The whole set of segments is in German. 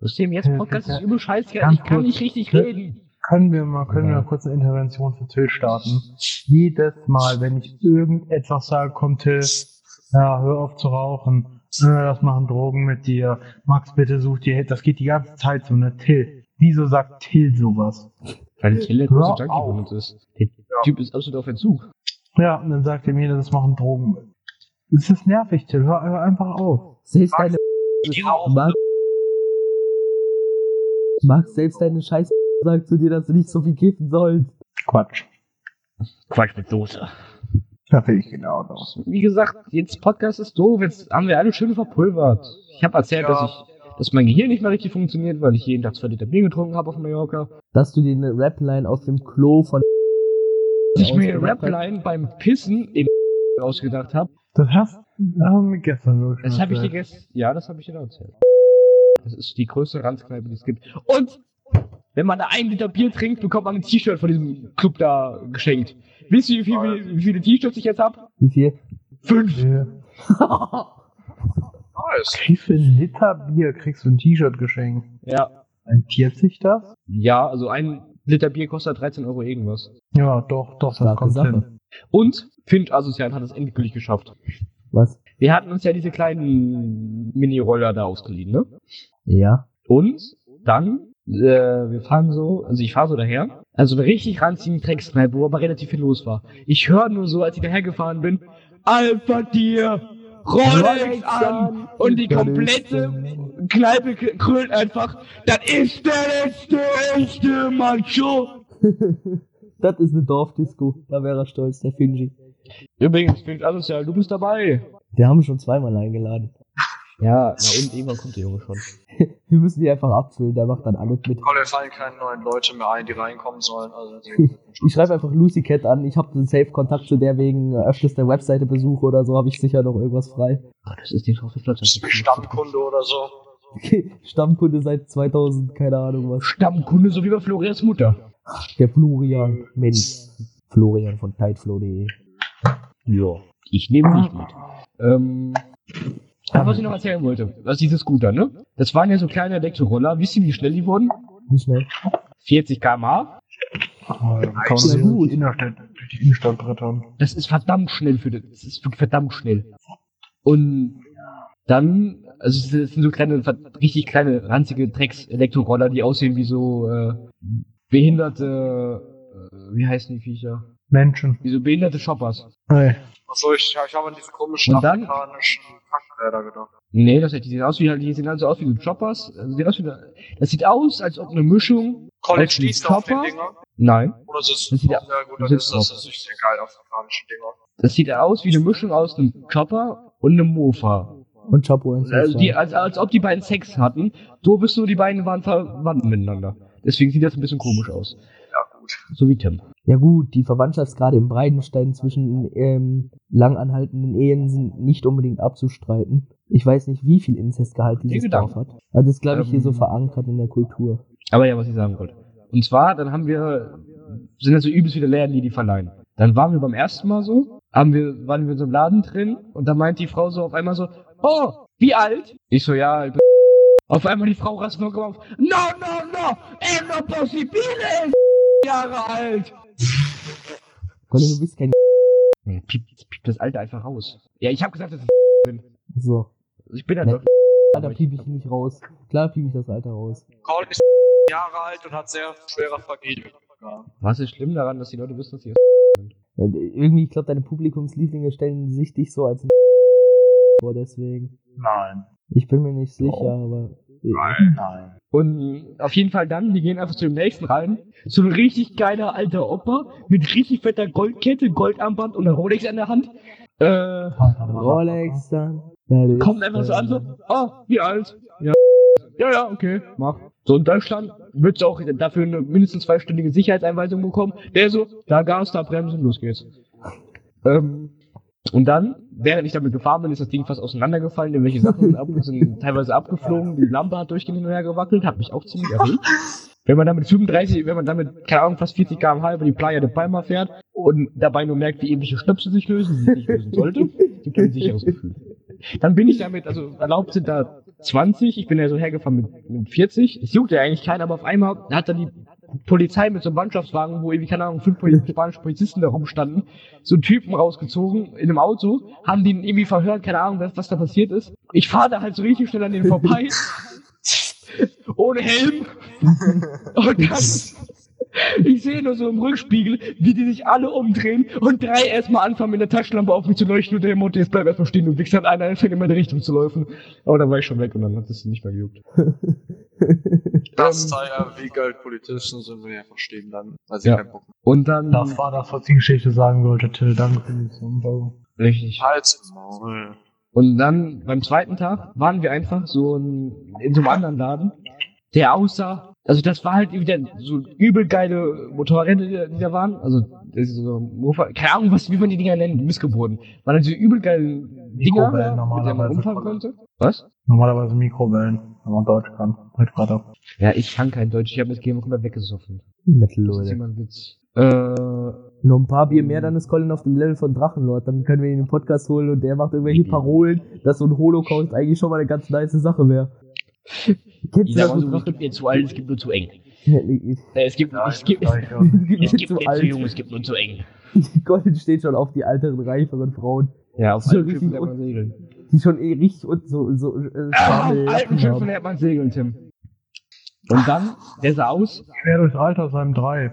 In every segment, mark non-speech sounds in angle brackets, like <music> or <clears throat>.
System jetzt Podcast ist übel scheiße, ich kann kurz. nicht richtig Ja. reden. Können wir mal, können wir mal kurz eine Intervention für Till starten? Jedes Mal, wenn ich irgendetwas sage, kommt Till, ja, hör auf zu rauchen, äh, das machen Drogen mit dir, Max, bitte such dir, das geht die ganze Zeit so, ne, Till. Wieso sagt Till sowas? Weil Till der große Junkie von uns ist. Der Typ ist absolut auf Entzug. Ja, und dann sagt er mir, das machen Drogen mit. Das ist nervig, Till, hör, einfach auf. Max, deine rauchen. Max, Max, selbst deine Scheiße sagt zu dir, dass du nicht so viel kiffen sollst. Quatsch. Quatsch mit Soße. Da will ich genau das. Wie gesagt, jetzt Podcast ist doof, jetzt haben wir alle schön verpulvert. Ich habe erzählt, Ja. dass ich, dass mein Gehirn nicht mehr richtig funktioniert, weil ich jeden Tag zwei Liter Bier getrunken habe auf Mallorca. Dass du dir eine Rapline aus dem Klo von Dass ich mir eine. Rapline beim Pissen im ausgedacht habe. Das hast, wir gestern so schon Das habe ich dir erzählt. gestern. Ja, das habe ich dir erzählt. Das ist die größte Ranzkneipe, die es gibt. Und wenn man da ein Liter Bier trinkt, bekommt man ein T-Shirt von diesem Club da geschenkt. Wisst ihr, wie, viel, wie, wie viele T-Shirts ich jetzt habe? Wie viel? Fünf. Ja. Nice. Wie viel Liter Bier kriegst du ein T-Shirt geschenkt? Ja. Rentiert sich das? Ja, also ein Liter Bier kostet 13 Euro irgendwas. Ja, doch, doch, das Starke kommt Sache. hin. Und Finch Asozial hat es endgültig geschafft. Was? Wir hatten uns ja diese kleinen Mini-Roller da ausgeliehen, ne? Ja. Und dann, äh, wir fahren so, also ich fahre so daher, also eine richtig ranzigen Dreckskneipe, wo aber relativ viel los war. Ich höre nur so, als ich dahergefahren bin, Alpha dir, Rolex an und die komplette Kneipe k- krölt einfach, das ist der letzte echte Macho. <laughs> das ist eine Dorfdisco. Da wäre er stolz, der Finji. Übrigens, Finch Asozial, du bist dabei. Der haben wir schon zweimal eingeladen. Ja, na und irgendwann kommt der Junge schon. <laughs> Wir müssen die einfach abfüllen, der macht dann alles mit. Kolle fallen keine neuen Leute mehr ein, die reinkommen sollen. Also <laughs> Ich schreibe einfach Lucy Cat an. Ich habe einen Safe-Kontakt zu der wegen äh, öfters der Webseite Besuch oder so, habe ich sicher noch irgendwas frei. Ah, das ist die Schaufensterplatz. Stammkunde oder so. Stammkunde seit 2000, keine Ahnung was. Stammkunde, so wie bei Florians Mutter. Der Florian, Mensch. Florian von tideflow.de. Ja. Ich nehme dich mit. Ähm, ach, was ich noch erzählen wollte, was diese Scooter, ne? Das waren ja so kleine Elektroroller. Wisst ihr, wie schnell die wurden? Wie schnell? 40 km/h. Aber dann kann man gut. durch die Innenstadt, durch die Innenstadt brettern. Das ist verdammt schnell für das. Das ist wirklich verdammt schnell. Und dann, also das sind so kleine, richtig kleine, ranzige Drecks-Elektroroller, die aussehen wie so äh, behinderte, äh, wie heißen die Viecher? Menschen. Wie so behinderte Shoppers. Hey. Achso, ich, ich habe an diese komischen Und dann- afrikanischen Kackräder gedacht. Nee, das, die sehen aus wie, die sehen also aus wie so Choppers. Also sieht aus wie, eine- das sieht aus, als ob eine Mischung. Stehst du auf den Chopper? Dinger? Nein. Oder sitzt Das du sieht? Ja gut, du dann ist das natürlich sehr geil, afrikanische Dinger. Das sieht aus wie eine Mischung aus einem Chopper und einem Mofa. Und Chapo und Also die, als, als ob die beiden Sex hatten. So bist du, die beiden waren verwandt miteinander. Deswegen sieht das ein bisschen komisch aus. Gut. So wie Tim. Ja gut, die Verwandtschaftsgrade im Breidenstein zwischen ähm, langanhaltenden Ehen sind nicht unbedingt abzustreiten. Ich weiß nicht, wie viel Inzestgehalt dieses Dorf hat. Also das ist, glaube ich, hier Ähm, so verankert in der Kultur. Aber ja, was ich sagen wollte. Und zwar, dann haben wir, sind also übelst viele Läden, die die verleihen. Dann waren wir beim ersten Mal so, haben wir, waren wir in so einem Laden drin und da meint die Frau so auf einmal so, oh, wie alt? Ich so, ja, ich bin auf einmal die Frau rast nur auf, no, no, no, è no possibile, Jahre alt. Colin, du bist kein Nee, Piep, piep das Alter einfach raus. Ja, ich habe gesagt, dass ich bin. so. Ich bin ja doch. Alter piep ich nicht raus. Klar piep ich das Alter raus. Colin ist Jahre alt und hat sehr schwere Familie. Was ist schlimm daran, dass die Leute wissen, dass sie Ja, irgendwie, ich glaube, deine Publikumslieblinge stellen sich dich so als vor, deswegen. Nein. Ich bin mir nicht sicher, Oh. aber. Nein. Und auf jeden Fall dann, die gehen einfach zu dem nächsten rein. So ein richtig geiler alter Opa mit richtig fetter Goldkette, Goldarmband und einer Rolex an der Hand. Äh, Rolex dann. Kommt einfach so äh, an, so, oh, wie alt? Ja. Ja, ja, okay, mach. So, in Deutschland wird auch dafür eine mindestens zweistündige Sicherheitseinweisung bekommen. Der so, da Gas, da Bremsen, los geht's. Ähm, und dann, während ich damit gefahren bin, ist das Ding fast auseinandergefallen, irgendwelche Sachen sind, teilweise abgeflogen, die Lampe hat durchgehend hin und her gewackelt, hat mich auch ziemlich erregt. Wenn man damit 35, wenn man damit, keine Ahnung, fast 40 km/h über die Playa de Palma fährt und dabei nur merkt, wie ähnliche Stöpsel sich lösen, die sich nicht lösen sollte, gibt ein sicheres Gefühl. Dann bin ich damit, also erlaubt sind da 20, ich bin ja so hergefahren mit, mit 40. Es juckte ja eigentlich keinen, aber auf einmal hat dann die Polizei mit so einem Mannschaftswagen, wo irgendwie, keine Ahnung, fünf spanische Polizisten da rumstanden, so einen Typen rausgezogen in einem Auto, haben den irgendwie verhört, keine Ahnung, was, was da passiert ist. Ich fahre da halt so richtig schnell an denen vorbei, <laughs> ohne Helm. <laughs> Und dann, ich sehe nur so im Rückspiegel, wie die sich alle umdrehen und drei erstmal anfangen mit der Taschenlampe auf mich zu leuchten und der Motto, jetzt bleib erstmal stehen. Und einer anfängt immer in die Richtung zu laufen. Aber dann war ich schon weg und dann hat es nicht mehr gejuckt. <laughs> Das Ähm, zeigt ja, wie geil Politischen sind, wenn die einfach stehen bleiben, weil sie Ja. keinen Bock mehr Und dann. Das war das, was die Geschichte sagen wollte, Till. Danke für die Info. Richtig. Halt's Maul. Und dann beim zweiten Tag waren wir einfach so in, in so einem anderen Laden, der aussah, also das war halt wieder so übel geile Motorräder, die, die da waren. Also so Mofa, keine Ahnung, was, wie man die Dinger nennt, missgeboren. Waren halt so übel geile Dinger, Mikrowellen mit denen man normalerweise. rumfahren konnte. Was? Normalerweise Mikrowellen, wenn man Deutsch kann. Heute gerade. Ja, ich kann kein Deutsch, ich habe das Game komplett weggesoffen. Metal, Das ist Leute. immer ein Witz. Äh, Noch ein paar Bier mehr, dann ist Colin auf dem Level von Drachenlord. Dann können wir ihn in den Podcast holen und der macht irgendwelche Parolen, dass so ein Holocaust eigentlich schon mal eine ganz nice Sache wäre. <laughs> Kennst du ich das sag mal mit so, es gibt mir zu alt, es gibt nur zu eng. Äh, es gibt, es gibt, Ja, es <laughs> gibt zu jung, es gibt nur zu eng. <laughs> Colin steht schon auf die älteren, reiferen Frauen, Ja, auf So alten Schiffen lernt man segeln. die schon eh richtig und so, so, äh, Ah, auf alten Schiffen lernt man segeln, Tim. Und dann, der sah aus, Quer durchs Alter seinem drei.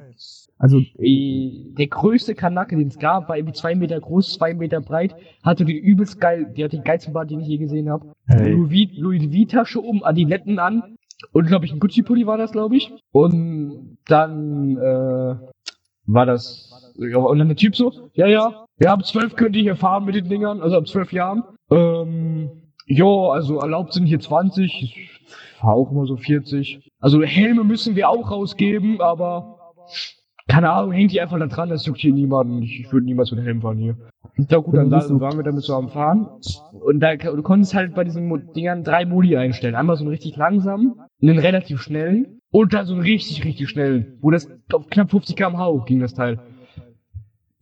Also, der größte Kanake, den es gab, war irgendwie zwei Meter groß, zwei Meter breit, hatte den übelst geil, der hat den geilsten Bart, den ich je gesehen habe. Hey. Louis, V- Louis V-Tasche um, Adiletten an und glaube ich ein Gucci-Pulli war das, glaube ich. Und dann äh, war das ja, und dann der Typ so, ja ja, wir haben zwölf könnt ihr hier fahren mit den Dingern, also ab zwölf Jahren. Ähm, ja, also erlaubt sind hier 20, ich fahr auch immer so 40. Also Helme müssen wir auch rausgeben, aber keine Ahnung, hängt die einfach da dran, das juckt hier niemanden. Ich, ich würde niemals mit Helm fahren hier. Ja gut, dann waren wir damit so am Fahren. Und da, du konntest halt bei diesen Dingern drei Modi einstellen. Einmal so einen richtig langsamen, einen relativ schnellen und dann so einen richtig, richtig schnellen. Wo das auf knapp 50 km/h ging, das Teil.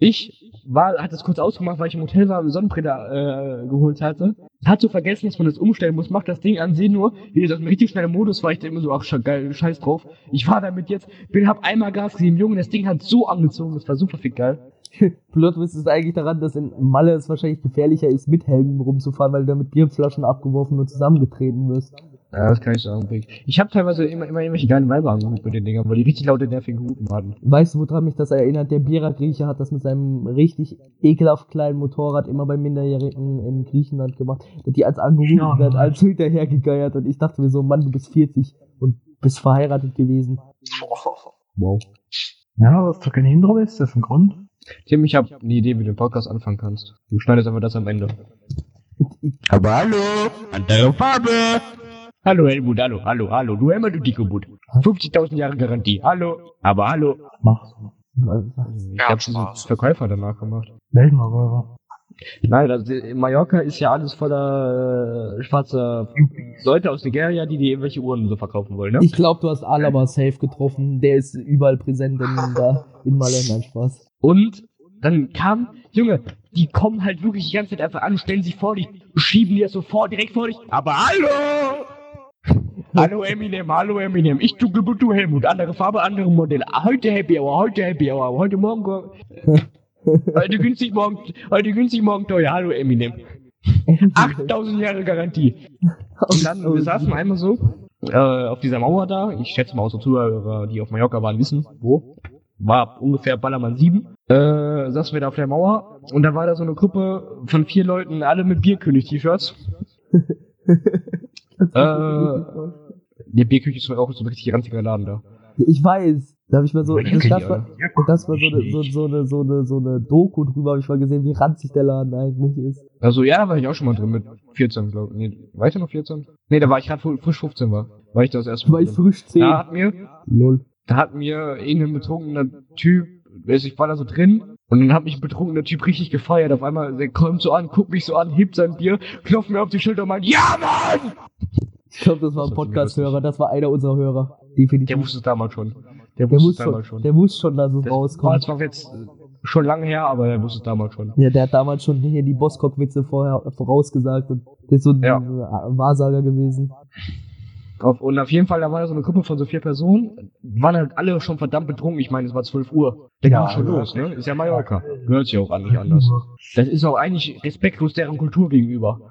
Ich war, hat das kurz ausgemacht, weil ich im Hotel war und Sonnenbrille äh, geholt hatte. Hat so vergessen, dass man das umstellen muss. Macht das Ding an sich nur. Wie gesagt, im richtig schnellen Modus war ich da immer so, ach geil, scheiß drauf. Ich war damit jetzt, bin, hab einmal Gas gegeben, Junge, das Ding hat so angezogen, das war super viel geil. Plot ist es eigentlich daran, dass in Malle es wahrscheinlich gefährlicher ist, mit Helmen rumzufahren, weil du da mit Bierflaschen abgeworfen und zusammengetreten wirst. Ja, das kann ich sagen. Ich habe teilweise immer, immer irgendwelche geilen Weiber angeguckt mit den Dingern, weil die richtig laute, nervigen Hupen hatten. Weißt du, woran mich das erinnert? Der Bierer-Grieche hat das mit seinem richtig ekelhaft kleinen Motorrad immer bei Minderjährigen in Griechenland gemacht. Die als angerufen Ja, Mann. als hinterhergegeiert und ich dachte mir so, Mann, du bist 40 und bist verheiratet gewesen. Wow. Ja, was du kein Hindro bist, das ist ein Grund. Tim, ich habe eine Idee, wie du den Podcast anfangen kannst. Du schneidest einfach das am Ende. Aber hallo, andere Farbe. Hallo Helmut, hallo, hallo, hallo, du Helmut, du Dicobut. 50.000 Jahre Garantie, hallo. Aber hallo. Mach's. Ich Ja, hab Spaß. diesen Verkäufer danach gemacht. Melden wir Röhrer. Nein, das, in Mallorca ist ja alles voller äh, schwarzer Leute aus Nigeria, die dir irgendwelche Uhren so verkaufen wollen, ne? Ich glaube, du hast Alaba safe getroffen. Der ist überall präsent in, da, in Malle. Spaß. Und dann kam, Junge, die kommen halt wirklich die ganze Zeit einfach an, stellen sich vor dich, schieben dir sofort direkt vor dich. Aber hallo! Hallo Eminem, hallo Eminem, ich du, du, du Helmut, andere Farbe, andere Modelle. Heute Happy Hour, heute Happy Hour, heute Morgen, <laughs> heute günstig, morgen, heute günstig, morgen teuer, hallo Eminem. 8000 Jahre Garantie. Und dann, wir saßen einmal so, äh, auf dieser Mauer da, ich schätze mal, unsere Zuhörer, die auf Mallorca waren, wissen, wo. War ungefähr Ballermann 7. Äh, saßen wir da auf der Mauer und da war da so eine Gruppe von vier Leuten, alle mit Bierkönig-T-Shirts. <laughs> Äh, Der Bierkönig ist auch so ein richtig ranziger Laden da. Ich weiß. Da habe ich mal so, Ich das, das, die, war, das war so eine, so, so, eine, so, eine, so eine Doku drüber, habe ich mal gesehen, wie ranzig der Laden eigentlich ist. Also ja, da war ich auch schon mal drin mit 14, glaube ich. Nee, weiter noch 14? Nee, da war ich gerade frisch 15 war. War ich das erste War ich frisch 10. Da hat mir, Lol. da hat mir irgendein betrunkener Typ, weiß ich war da so drin und dann hat mich ein betrunkener Typ richtig gefeiert. Auf einmal, der kommt so an, guckt mich so an, hebt sein Bier, klopft mir auf die Schulter und meint, ja Mann! Ich glaube, das war ein Podcast-Hörer, das war einer unserer Hörer. Definitiv. Der wusste es damals schon. Der der wusste es damals schon, der muss schon, dass es Das war, rauskommt. das war jetzt, schon lange her, aber er wusste es damals schon. Ja, der hat damals schon hier die Boskop-Witze vorher vorausgesagt und der ist so ein Ja. äh, Wahrsager gewesen. Auf, und auf jeden Fall, da war da so eine Gruppe von so vier Personen, waren halt alle schon verdammt betrunken. Ich meine, es war 12 Uhr. Der Ja, ging schon ja. los, ne? Ist ja Mallorca. Gehört sich auch an, nicht anders. Das ist auch eigentlich respektlos deren Kultur gegenüber.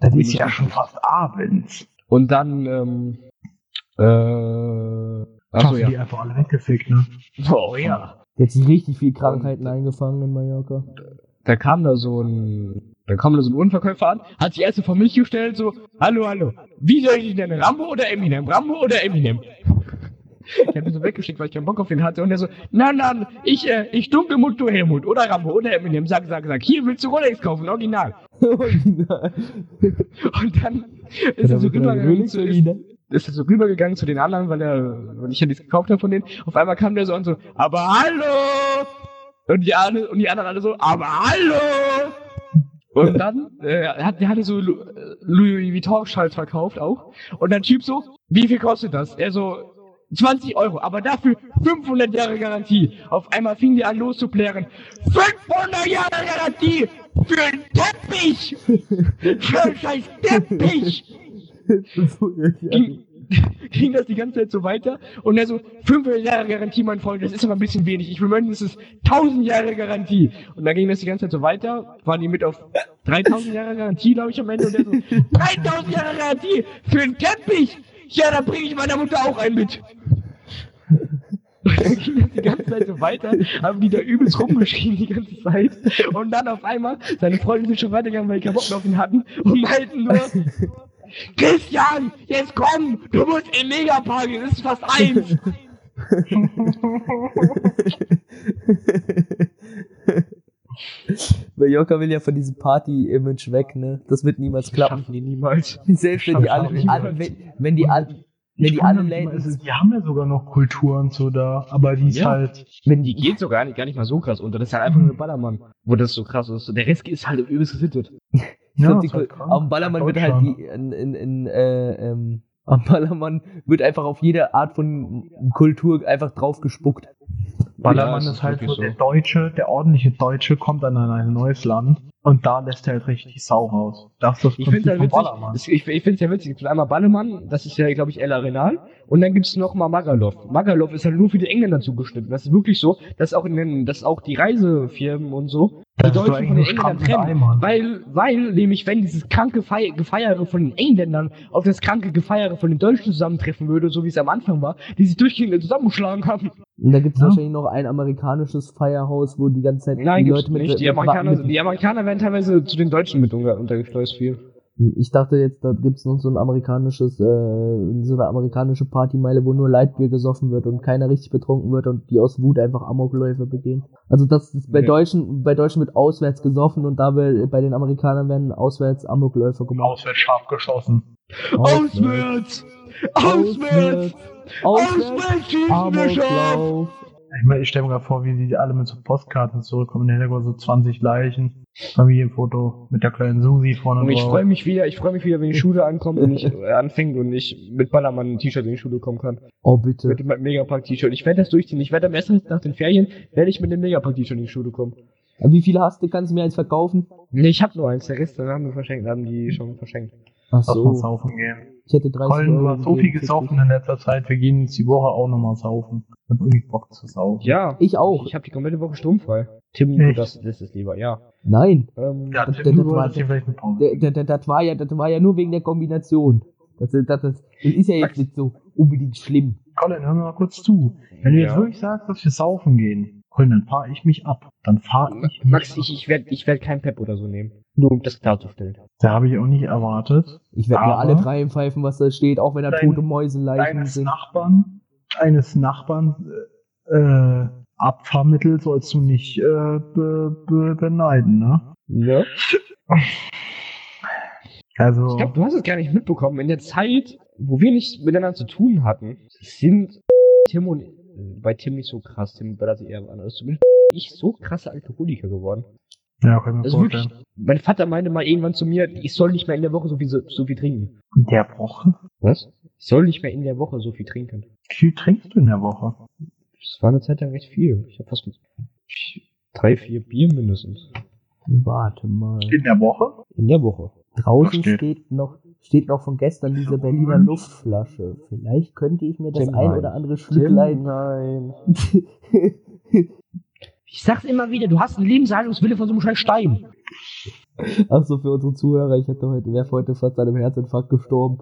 Das ist ja schon fast abends. Und dann, ähm, äh, achso, Hast du die ja. einfach alle weggefickt, ne? Oh ja. Hat sich richtig viel Krankheiten eingefangen in Mallorca. Da kam da so ein, da kam da so ein Unverkäufer an, hat sich erst so vor mich gestellt, so, hallo, hallo, wie soll ich dich nennen, Rambo oder Eminem? Rambo oder Eminem? Ich hab ihn so weggeschickt, weil ich keinen Bock auf ihn hatte. Und er so, na, na, ich, äh, ich Dunkelmut, du Helmut. Oder Rambo, oder Eminem. Sag, sag, sag. Hier willst du Rolex kaufen, original. Original. Und dann ist er so rübergegangen zu, ist, ist er so rübergegangen zu den anderen, weil er, weil ich ja nichts gekauft habe von denen. Auf einmal kam der so und so, aber hallo! Und die, alle, und die anderen alle so, aber hallo! Und dann, äh, hat, der hatte so äh, Louis Vuitton-Schals verkauft auch. Und dann Typ so, wie viel kostet das? Er so, 20 Euro, aber dafür 500 Jahre Garantie. Auf einmal fing die an loszuplären. 500 Jahre Garantie für einen Teppich! Für einen scheiß Teppich! ging, ging das die ganze Zeit so weiter und er so, 500 Jahre Garantie, mein Freund, das ist aber ein bisschen wenig. Ich will mindestens 1000 Jahre Garantie. Und dann ging das die ganze Zeit so weiter, waren die mit auf 3000 Jahre Garantie, glaube ich, am Ende. Und er so, <laughs> 3000 Jahre Garantie für einen Teppich! Ja, dann bringe ich meiner Mutter auch einen mit. Und <laughs> dann ging das die ganze Zeit so weiter, haben die da übelst rumgeschrien die ganze Zeit. Und dann auf einmal, seine Freunde sind schon weitergegangen, weil die keinen Bock mehr auf ihn hatten und meinten nur, Christian, jetzt komm, du musst in den Megapark, es ist fast eins. <laughs> <laughs> Mallorca will ja von diesem Party-Image weg, ne? Das wird niemals klappen. Schaffen die niemals. Selbst wenn die alle, die alle wenn, wenn die alle, wenn die alle Läden, die haben ja sogar noch Kultur und so da, aber die ist Ja. halt. wenn Die die, geht so gar nicht, gar nicht mal so krass unter. Das ist halt einfach nur ein Ballermann, wo das so krass ist. Der Rest ist halt übelst gesittet. Ja, die, ist halt am Ballermann wird halt die, in, in, in, äh, ähm, am Ballermann wird einfach auf jede Art von Kultur einfach drauf gespuckt. Ballermann Ja, es ist halt so, der Deutsche, der ordentliche Deutsche kommt dann in ein neues Land und da lässt er halt richtig die Sau raus. Das ist das Ich finde es ja witzig. Ich ich finde es ja witzig. Einmal Ballermann, das ist ja, glaube ich, El Arenal. Und dann gibt's noch mal Magalov. Magalov ist halt nur für die Engländer zugeschnitten. Das ist wirklich so, dass auch in den, dass auch die Reisefirmen und so die Das doch Deutschen von den Engländern trennen. Weil, weil nämlich, wenn dieses kranke Fei Gefeiere von den Engländern auf das kranke Gefeiere von den Deutschen zusammentreffen würde, so wie es am Anfang war, die sich durchgehend zusammengeschlagen haben. Und da gibt es Ja. wahrscheinlich noch ein amerikanisches Feierhaus, wo die ganze Zeit Nein, die Leute mit, nicht. Die Amerikaner, mit, die Amerikaner werden teilweise zu den Deutschen mit unter, untergeschleust viel. Ich dachte jetzt, da gibt's noch so ein amerikanisches, äh, so eine amerikanische Partymeile, wo nur Lightbier gesoffen wird und keiner richtig betrunken wird und die aus Wut einfach Amokläufe begehen. Also das ist bei Nee. Deutschen, bei Deutschen wird auswärts gesoffen und da will, bei den Amerikanern werden auswärts Amokläufe gemacht. Auswärts scharf geschossen. Auswärts! Auswärts! Auswärts! Auswärts schießen wir scharf! Amoklauf! Ich, meine, ich stelle mir gerade vor, wie die alle mit so Postkarten zurückkommen. In der Hintergrund so 20 Leichen. Familienfoto mit der kleinen Susi vorne Und ich drauf. freue mich wieder, ich freue mich wieder, wenn die Schule ankommt und ich <laughs> äh, anfängt und ich mit Ballermann ein T-Shirt in die Schule kommen kann. Oh bitte. Mit dem Megapark-T-Shirt. Ich werde das durchziehen. Ich werde am ersten nach den Ferien, werde ich mit dem Megapark-T-Shirt in die Schule kommen. Wie viele hast du? Kannst du mir eins verkaufen? Nee, ich habe nur eins. Der Rest, dann haben wir verschenkt, haben die schon verschenkt. Ach Lass mal so. saufen gehen. Ich hätte 30 Colin, du Euro hast so viel gesaufen in letzter Zeit. Wir gehen jetzt die Woche auch nochmal saufen. Ich hab irgendwie Bock zu saufen. Ja. Ich auch. Ich habe die komplette Woche sturmfrei. Tim, Echt? das, das ist lieber, ja. Nein. Ähm, Ja, Das- Tim, das- du das war-. Das, das, das, war ja, das war ja nur wegen der Kombination. Das, das, das, das ist ja jetzt nicht so unbedingt schlimm. Colin, hör mir mal kurz zu. Wenn du jetzt wirklich sagst, dass wir saufen gehen, Colin, dann fahre ich mich ab. Dann fahre ich mich Max, ab. ich, ich werde ich werd kein Pep oder so nehmen. Nur um das klarzustellen. Da habe ich auch nicht erwartet. Ich werde mir alle drei pfeifen, was da steht, auch wenn da Dein- tote Mäusenleichen Eines sind. Nachbarn, eines Nachbarn äh, äh, Abfahrmittel sollst du nicht äh, be, be, beneiden, ne? Ja. <laughs> Also, Ich glaube, du hast es gar nicht mitbekommen. In der Zeit, wo wir nichts miteinander zu tun hatten, sind Tim und bei Tim nicht so krass, Tim war das eher anders. Zumindest ich so krasse Alkoholiker geworden. ja, kann ich mir Also vorstellen. wirklich, mein Vater meinte mal irgendwann zu mir, ich soll nicht mehr in der Woche so viel, so, so viel trinken. In der Woche? Was? Ich soll nicht mehr in der Woche so viel trinken. Wie viel trinkst du in der Woche? Das war eine Zeit lang recht viel. Ich habe fast Drei, vier Bier mindestens. Warte mal. In der Woche? In der Woche. Draußen Versteht. steht noch, steht noch von gestern diese Berliner Luftflasche. Vielleicht könnte ich mir das Tim, ein nein. oder andere Schlücklein. nein. <laughs> Ich sag's immer wieder, du hast einen Lebenshaltungswille von so einem scheiß Stein. Achso, für unsere Zuhörer, ich hätte heute, wäre heute fast an einem Herzinfarkt gestorben.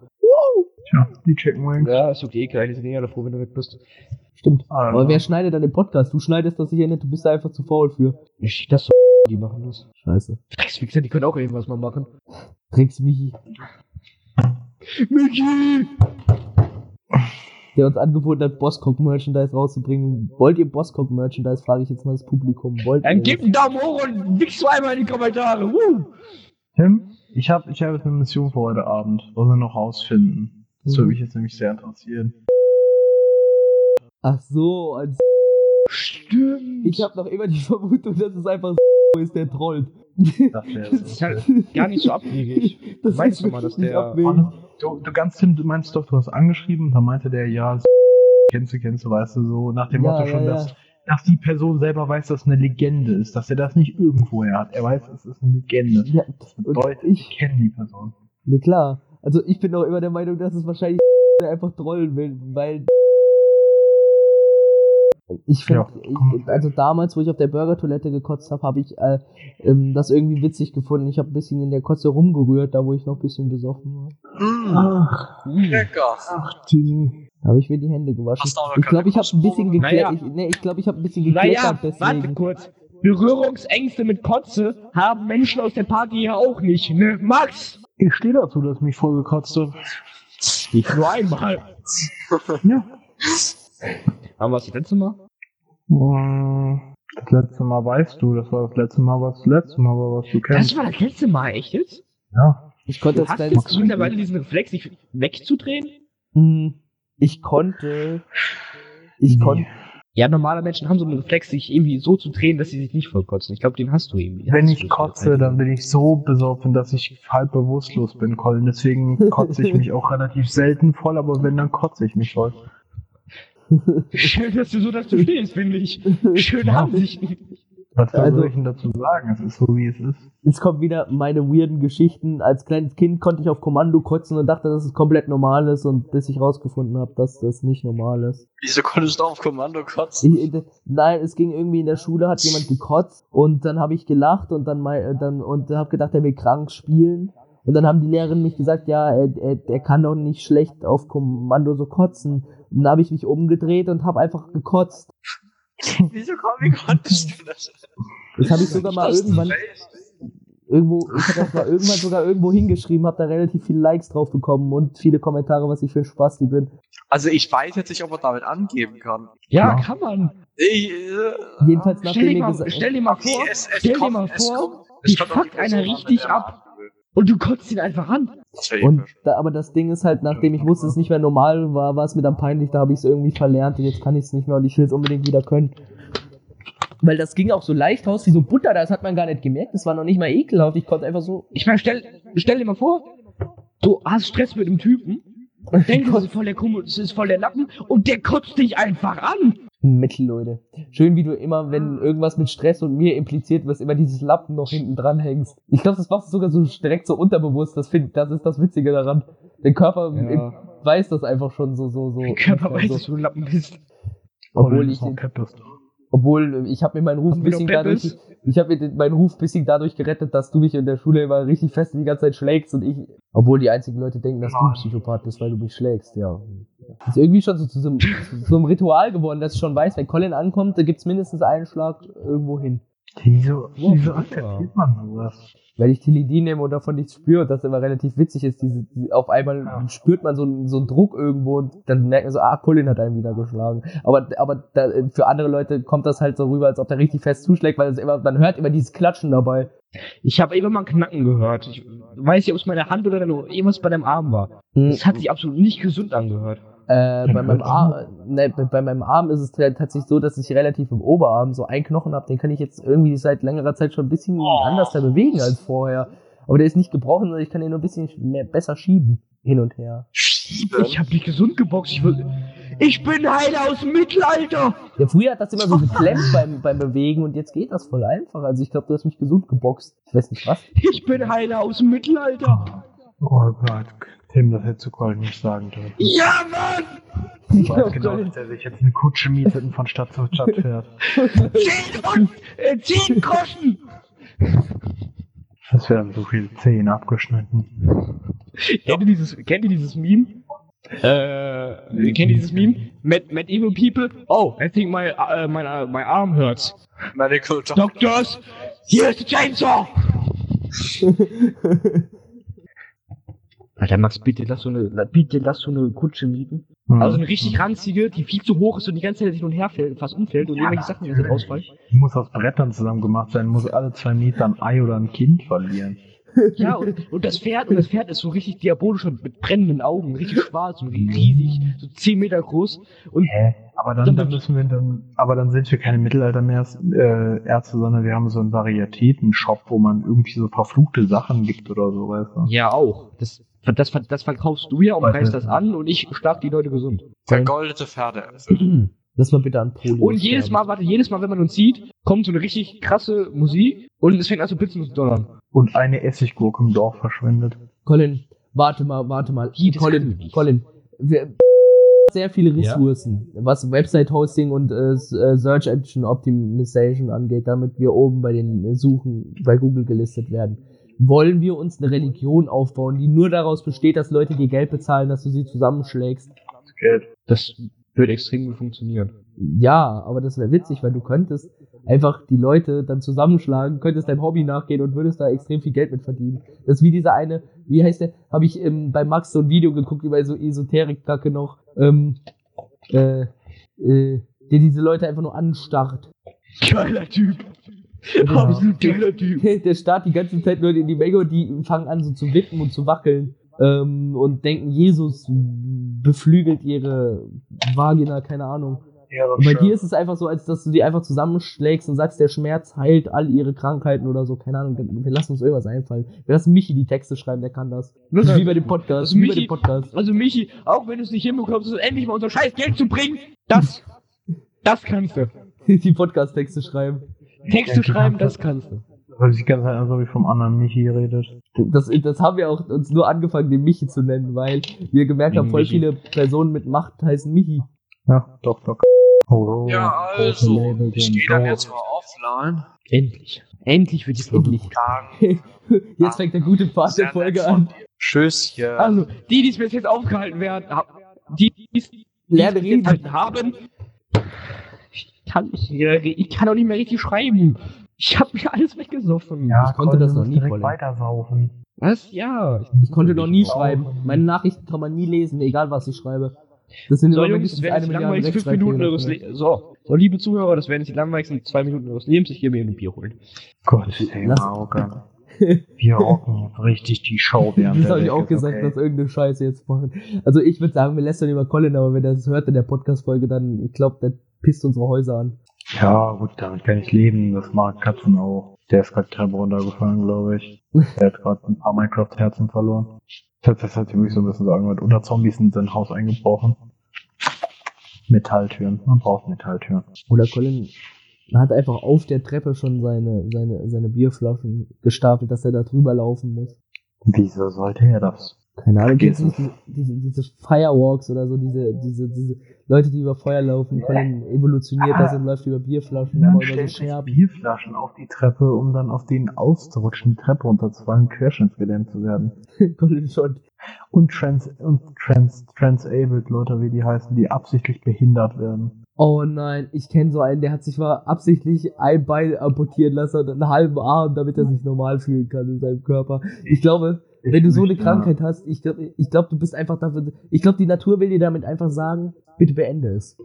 Tja, die Chicken Wings. Ja, ist okay, klein, die sind eh alle froh, wenn du weg bist. Stimmt. Also. Aber wer schneidet dann den Podcast? Du schneidest das sicher nicht, du bist da einfach zu faul für. Ich schick das so, die machen das. Scheiße. Dreckswichser, die können auch irgendwas mal machen. Tricks Michi, der uns angeboten hat, Bosscock-Merchandise rauszubringen. Wollt ihr Bosscock-Merchandise? Frage ich jetzt mal das Publikum. Wollt Dann ihr gib einen Daumen hoch und wichs zweimal in die Kommentare. Woo! Tim, ich habe ich hab jetzt eine Mission für heute Abend, was wir noch rausfinden. Das Mhm. würde mich jetzt nämlich sehr interessieren. Ach so, als Stimmt. ich habe noch immer die Vermutung, dass es einfach ist, der trollt. Das ist halt gar nicht so abwegig. <laughs> Das Weißt ist du mal, dass der- abwegig. Du, du ganz Tim, du meinst doch, du hast angeschrieben, da meinte der, ja, kennst du, kennst du, weißt du, so nach dem Ja, Motto ja, schon, ja. dass, dass die Person selber weiß, dass es eine Legende ist, dass er das nicht irgendwoher hat. Er weiß, es ist eine Legende. Ja, Das bedeutet, ich- ich kenne die Person. Ne, klar. Also ich bin auch immer der Meinung, dass es wahrscheinlich <laughs> einfach trollen will, weil ich finde, Ja. also damals, wo ich auf der Burger-Toilette gekotzt habe, habe ich äh, ähm, das irgendwie witzig gefunden. Ich habe ein bisschen in der Kotze rumgerührt, da wo ich noch ein bisschen besoffen war. Mmh, Ach, lecker. ach, Timmy. Da habe ich mir die Hände gewaschen. Ich glaube, ich habe ein bisschen geklettert. Naja. Ich, nee, ich glaube, ich habe ein bisschen geklettert Naja, warte kurz. Berührungsängste mit Kotze haben Menschen aus der Party ja auch nicht, ne? Max! Ich stehe dazu, dass ich mich voll gekotzt habe. Nur einmal. Ja. <laughs> Haben wir das letzte Mal? Mm, Das letzte Mal weißt du, das war das letzte Mal, was das letzte Mal war, was du Das kennst. war das letzte Mal, echt jetzt? Ja. Ich konnte Du hast jetzt mittlerweile diesen Reflex, sich wegzudrehen? Hm, Ich konnte. Ich Nee. konnte. Ja, normale Menschen haben so einen Reflex, sich irgendwie so zu drehen, dass sie sich nicht vollkotzen. Ich glaube, den hast du irgendwie. Wenn ich kotze, dann bin ich so besoffen, dass ich halb bewusstlos bin, Colin. Deswegen kotze ich <laughs> mich auch relativ selten voll, aber wenn, dann kotze ich mich voll. Schön, dass du so dazu stehst, finde ich. Schöne Ja. Ansichten. Was Also- soll ich denn dazu sagen? Es ist so, wie es ist. Jetzt kommen wieder meine weirden Geschichten. Als kleines Kind konnte ich auf Kommando kotzen und dachte, dass es komplett normal ist und bis ich rausgefunden habe, dass das nicht normal ist. Wieso konntest du auf Kommando kotzen? Ich, nein, es ging irgendwie in der Schule, hat jemand gekotzt und dann habe ich gelacht und dann mal äh, dann und habe gedacht, er will krank spielen. Und dann haben die Lehrerin mich gesagt, ja, er, er, er kann doch nicht schlecht auf Kommando so kotzen. Und dann habe ich mich umgedreht und habe einfach gekotzt. Wieso komm, wie konntest du das? Das habe ich sogar mal Das irgendwann irgendwo, ich habe das mal irgendwann sogar irgendwo hingeschrieben, habe da relativ viele Likes drauf bekommen und viele Kommentare, was ich für ein Spaß die bin. Also ich weiß jetzt nicht, ob man damit angeben kann. Ja, Ja. kann man. Ich, äh, Jedenfalls Stell nachdem dir mir mal, gesagt, stell dir mal vor, es, es stell dir mal es vor, es kommt auf die fuckt einer an, richtig man ab. Und du kotzt ihn einfach an. Das wäre und da, aber das Ding ist halt, nachdem ich wusste, es nicht mehr normal war, war es mir dann peinlich, da habe ich es irgendwie verlernt und jetzt kann ich es nicht mehr und ich will es unbedingt wieder können. Weil das ging auch so leicht raus wie so Butter, das hat man gar nicht gemerkt, das war noch nicht mal ekelhaft, ich konnte einfach so. Ich meine, stell, stell dir mal vor, du hast Stress mit einem Typen, <laughs> denkst, das ist voll der Kumpel, das ist voll der Lappen und der kotzt dich einfach an. Mittel, Leute. Schön, wie du immer, wenn irgendwas mit Stress und mir impliziert wirst, immer dieses Lappen noch hinten dran hängst. Ich glaube, das machst du sogar so direkt so unterbewusst. Das, find, das ist das Witzige daran. Der Körper im, weiß das einfach schon so, so, so. Der Körper weiß, so. dass du ein Lappen bist. Obwohl ich, obwohl ich habe mir meinen Ruf ein bisschen dadurch, ich habe mir den- meinen Ruf ein bisschen dadurch gerettet, dass du mich in der Schule immer richtig fest die ganze Zeit schlägst und ich, obwohl die einzigen Leute denken, dass du Nein. Psychopath bist, weil du mich schlägst, ja. Das ist irgendwie schon so zu so, einem, zu so einem Ritual geworden, dass ich schon weiß, wenn Colin ankommt, da gibt's mindestens einen Schlag irgendwo hin. Wieso, wieso super. akzeptiert man sowas? Weil ich Tilidin nehme und davon nichts spüre und das immer relativ witzig ist. Diese, die, auf einmal Ja. spürt man so, einen- so einen Druck irgendwo und dann merkt man so, ah, Colin hat einen wieder geschlagen. Aber, aber da, für andere Leute kommt das halt so rüber, als ob der richtig fest zuschlägt, weil es immer, man hört immer dieses Klatschen dabei. Ich habe immer mal ein Knacken gehört. Ich weiß nicht, ob es meine Hand oder irgendwas bei deinem Arm war. Das hat sich absolut nicht gesund angehört. Äh, bei, meinem Arm, ne, bei, meinem Arm ist es tatsächlich so, dass ich relativ im Oberarm so einen Knochen habe, den kann ich jetzt irgendwie seit längerer Zeit schon ein bisschen anders da bewegen als vorher. Aber der ist nicht gebrochen, sondern ich kann ihn nur ein bisschen mehr, besser schieben. Hin und her. Schieben. Ich habe dich gesund geboxt. Ich, will, ich bin Heiler aus dem Mittelalter. Ja, früher hat das immer so <laughs> geklemmt beim, beim Bewegen und jetzt geht das voll einfach. Also ich glaube, du hast mich gesund geboxt. Ich weiß nicht was. Ich bin Heiler aus dem Mittelalter. Oh Gott, Tim, das hättest du Colin nicht sagen dürfen. Ja, Mann! Ich weiß genau, dass der sich jetzt eine Kutsche mietet und von Stadt zu Stadt <laughs> fährt. Zehn und äh, zehn Groschen! Das werden so viele Zehen abgeschnitten. Kennt ihr dieses, kennt ihr dieses Meme? Äh, kennt ihr dieses Meme? Met, met evil people? Oh, I think my, uh, my, uh, my arm hurts. Medical Doctor. Doctors, here's the chainsaw! <laughs> Alter, Max, bitte lass so eine, bitte lass so eine Kutsche mieten. Mhm. Also eine richtig ranzige, die viel zu hoch ist und die ganze Zeit hin und her fällt, fast umfällt und irgendwelche Sachen die rausfallen. Die muss aus Brettern zusammen gemacht sein, muss alle zwei Meter ein Ei oder ein Kind verlieren. Ja, und, und das Pferd, und das Pferd ist so richtig diabolisch und mit brennenden Augen, richtig schwarz und riesig, so 10 Meter groß. Und Hä? Aber dann, dann müssen wir dann, aber dann sind wir keine Mittelalter mehr äh, Ärzte, sondern wir haben so einen Varietäten-Shop, wo man irgendwie so verfluchte Sachen gibt oder so, weißt du? ja auch. Das, das, das verkaufst du ja und preist nicht. das an und ich schlag die Leute gesund. Vergoldete Pferde. <clears throat> Lass mal bitte an Polio. Und jedes Mal, warte, jedes Mal, wenn man uns sieht, kommt so eine richtig krasse Musik und es fängt an zu blitzen und zu donnern. Und eine Essiggurke im Dorf verschwindet. Colin, warte mal, warte mal. Jedes Colin. Colin, wir, sehr viele Ressourcen, was Website-Hosting und äh, äh, Search Engine Optimization angeht, damit wir oben bei den Suchen bei Google gelistet werden. Wollen wir uns eine Religion aufbauen, die nur daraus besteht, dass Leute dir Geld bezahlen, dass du sie zusammenschlägst? Das Geld. Das wird extrem gut funktionieren. Ja, aber das wäre witzig, weil du könntest einfach die Leute dann zusammenschlagen, könntest deinem Hobby nachgehen und würdest da extrem viel Geld mit verdienen. Das ist wie dieser eine, wie heißt der, habe ich ähm, bei Max so ein Video geguckt über so Esoterik-Kacke noch, ähm, äh, äh, der diese Leute einfach nur anstarrt. Geiler Typ. Absolut geiler Typ. <laughs> Der starrt die ganze Zeit nur in die Menge und die fangen an so zu wippen und zu wackeln. Ähm, und denken, Jesus beflügelt ihre Vagina, keine Ahnung. Ja, Und bei dir ist es einfach so, als dass du die einfach zusammenschlägst und sagst, der Schmerz heilt all ihre Krankheiten oder so. Keine Ahnung, wir lassen uns irgendwas einfallen. Wir lassen Michi die Texte schreiben, der kann das. Das wie bei dem Podcast. Also wie bei Michi- dem Podcast. Also Michi, auch wenn du es nicht hinbekommst, uns endlich mal unser scheiß Geld zu bringen, das, das kannst du. <laughs> die Podcast-Texte schreiben. Texte schreiben, das kannst du. Weil ich die ganze Zeit so wie vom anderen Michi redet. Das, das haben wir auch uns nur angefangen, den Michi zu nennen, weil wir gemerkt haben, voll Michi. viele Personen mit Macht heißen Michi. Ja, Dr. Oh, Ja, große also, Label ich gehe dann jetzt mal offline. Endlich. Endlich wird die Folge Endlich. Tagen. <laughs> Jetzt fängt der gute Part der Folge an. Tschüsschen. Also, die, die es bis jetzt aufgehalten werden, die, die es die Lerne es bis jetzt reden. haben, ich kann, nicht mehr, ich kann auch nicht mehr richtig schreiben. Ich hab mir alles weggesoffen. Ja, Ich konnte das noch nie, direkt weitersaufen. Was? Ja. Ich konnte noch nie schreiben. Meine Nachrichten kann man nie lesen, egal was ich schreibe. Das sind So, immer Jungs, das jetzt die langweiligsten fünf Minuten eures. Lebens. So. so, liebe Zuhörer, das werden jetzt die langweiligsten zwei Minuten eures Lebens. Ich gehe mir ein Bier holen. Gott, ey, Auge. Wir rocken jetzt richtig die Show <laughs> während Das habe ich auch gesagt, okay. dass irgendeine Scheiße jetzt machen. Also ich würde sagen, wir lästern über Colin, aber wenn er das hört in der Podcast-Folge, dann, ich glaube, der pisst unsere Häuser an. Ja, gut, damit kann ich leben. Das mag Katzen auch. Der ist gerade die Treppe runtergefallen, glaube ich. <laughs> Der hat gerade ein paar Minecraft-Herzen verloren. Das, hat wirklich so ein bisschen sagen, weil unter Zombies sind sein Haus eingebrochen. Metalltüren. Man braucht Metalltüren. Oder Colin hat einfach auf der Treppe schon seine, seine, seine Bierflaschen gestapelt, dass er da drüber laufen muss. Wieso sollte er das? Keine Ahnung, du nicht diese, diese, diese Firewalks oder so, diese, diese, diese Leute, die über Feuer laufen, Colin evolutioniert das und läuft über Bierflaschen, Dann aber über so Scherben. Bierflaschen auf die Treppe, um dann auf denen auszurutschen, die Treppe runterzufallen, querschnittsgelähmt zu werden. <laughs> Colin schon. Und trans, und trans, transabled Leute, wie die heißen, die absichtlich behindert werden. Oh nein, ich kenne so einen, der hat sich mal absichtlich ein Bein amputieren lassen und einen halben Arm, damit er sich normal fühlen kann in seinem Körper. Ich glaube, wenn du so eine Krankheit hast, ich glaube, ich glaub, du bist einfach dafür, ich glaube, die Natur will dir damit einfach sagen, bitte beende es.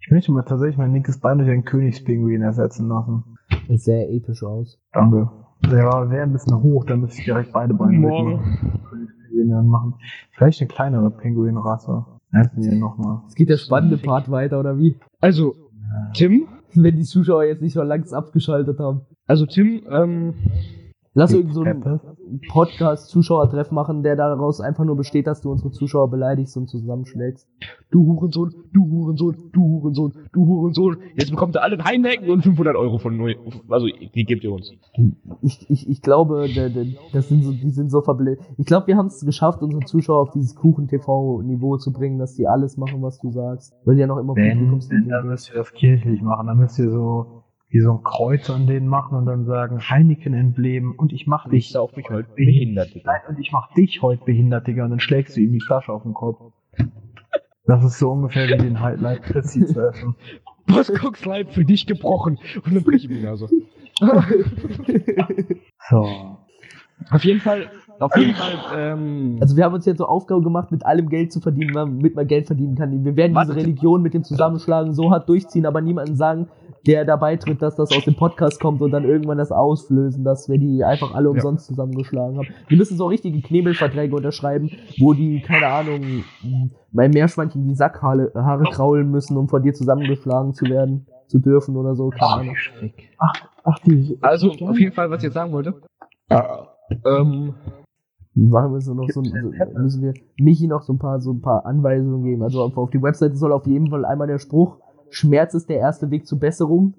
Ich möchte mal tatsächlich mein linkes Bein durch einen Königspinguin ersetzen lassen. Das sieht sehr episch aus. Danke. Der war wäre ein bisschen hoch, dann müsste ich direkt beide Beine Morgen. machen. Vielleicht eine kleinere Pinguinrasse. Nochmal. Es geht der spannende Part weiter, oder wie? Also, Tim, Wenn die Zuschauer jetzt nicht schon längst abgeschaltet haben. also Tim, ähm, Lass irgend so ein, Peppe? Podcast-Zuschauertreff machen, der daraus einfach nur besteht, dass du unsere Zuschauer beleidigst und zusammenschlägst. Du Hurensohn, du Hurensohn, du Hurensohn, du Hurensohn. Jetzt bekommt ihr alle ein Heineken und 500 Euro von neu. Also, die gebt ihr uns. Ich, ich, ich glaube, das sind so, die sind so verblendet. Ich glaube, wir haben es geschafft, unsere Zuschauer auf dieses Kuchen-TV-Niveau zu bringen, dass die alles machen, was du sagst. Weil die ja noch immer Wenn, dann Publikumsliebling müsst ihr das kirchlich machen. Dann müsst ihr so, wie so ein Kreuz an denen machen und dann sagen, Heineken-Emblem und ich mach dich. sauf mich heute behindert. Nein, und ich mach dich heute behindert, Digga, und dann schlägst du ihm die Flasche auf den Kopf. Das ist so ungefähr wie den Highlight Fritzi zu essen. <laughs> Boskocks-Leib für dich gebrochen. Und dann brich ich mir also. <laughs> So. Auf jeden Fall, auf jeden Fall, ähm, Also wir haben uns jetzt so Aufgabe gemacht, mit allem Geld zu verdienen, damit man Geld verdienen kann. Wir werden diese Religion mit dem Zusammenschlagen so hart durchziehen, aber niemandem sagen, der dabei tritt, dass das aus dem Podcast kommt und dann irgendwann das auslösen, dass wir die einfach alle umsonst zusammengeschlagen haben. Wir müssen so richtige Knebelverträge unterschreiben, wo die, keine Ahnung, beim Meerschweinchen die Sackhaare Haare kraulen müssen, um von dir zusammengeschlagen zu werden, zu dürfen oder so. Keine Ahnung. Ach, ach, die. also, auf jeden Fall, was ich jetzt sagen wollte. Ähm, Machen wir so noch so, so müssen wir Michi noch so ein paar so ein paar Anweisungen geben. Also auf, auf die Webseite soll auf jeden Fall einmal der Spruch Schmerz ist der erste Weg zur Besserung.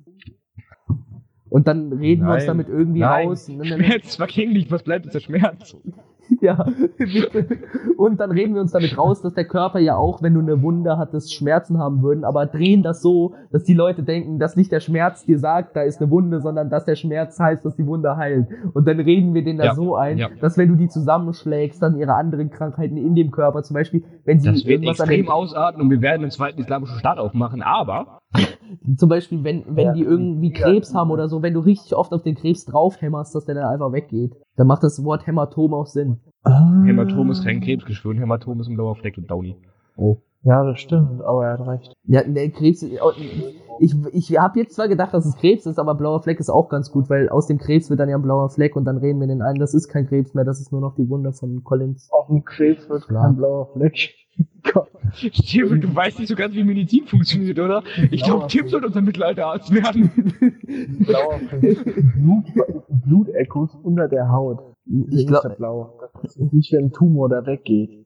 Und dann reden wir uns Nein. damit irgendwie Nein. raus. Schmerz vergänglich, was bleibt, ist der Schmerz. <laughs> Ja. Und dann reden wir uns damit raus, dass der Körper ja auch, wenn du eine Wunde hattest, Schmerzen haben würden, aber drehen das so, dass die Leute denken, dass nicht der Schmerz dir sagt, da ist eine Wunde, sondern dass der Schmerz heißt, dass die Wunde heilt. Und dann reden wir denen da Ja, so ein, ja. dass wenn du die zusammenschlägst, dann ihre anderen Krankheiten in dem Körper, zum Beispiel, wenn sie Das wird extrem ausarten und wir werden einen zweiten islamischen Staat aufmachen, aber <laughs> zum Beispiel, wenn, wenn Ja. die irgendwie Krebs haben oder so, wenn du richtig oft auf den Krebs draufhämmerst, dass der dann einfach weggeht, dann macht das Wort Hämatom auch Sinn. Ah. Hämatom ist kein Krebsgeschwür, Hämatom ist ein blauer Fleck und Downy. Ja, das stimmt, aber er hat recht. Ja, der Krebs, ich, ich habe jetzt zwar gedacht, dass es Krebs ist, aber blauer Fleck ist auch ganz gut, weil aus dem Krebs wird dann ja ein blauer Fleck und dann reden wir den ein, das ist kein Krebs mehr, das ist nur noch die Wunde von Collins. Auf dem Krebs wird Klar. kein blauer Fleck. <laughs> Steven, du weißt nicht so ganz, wie Medizin funktioniert, oder? Ich glaube, Tim soll unser Mittelalterarzt werden. Blauer Fleck. Blut, Blutechos unter der Haut. Ich glaub- Deswegen ist blau. Das ist nicht, wenn ein Tumor da weggeht.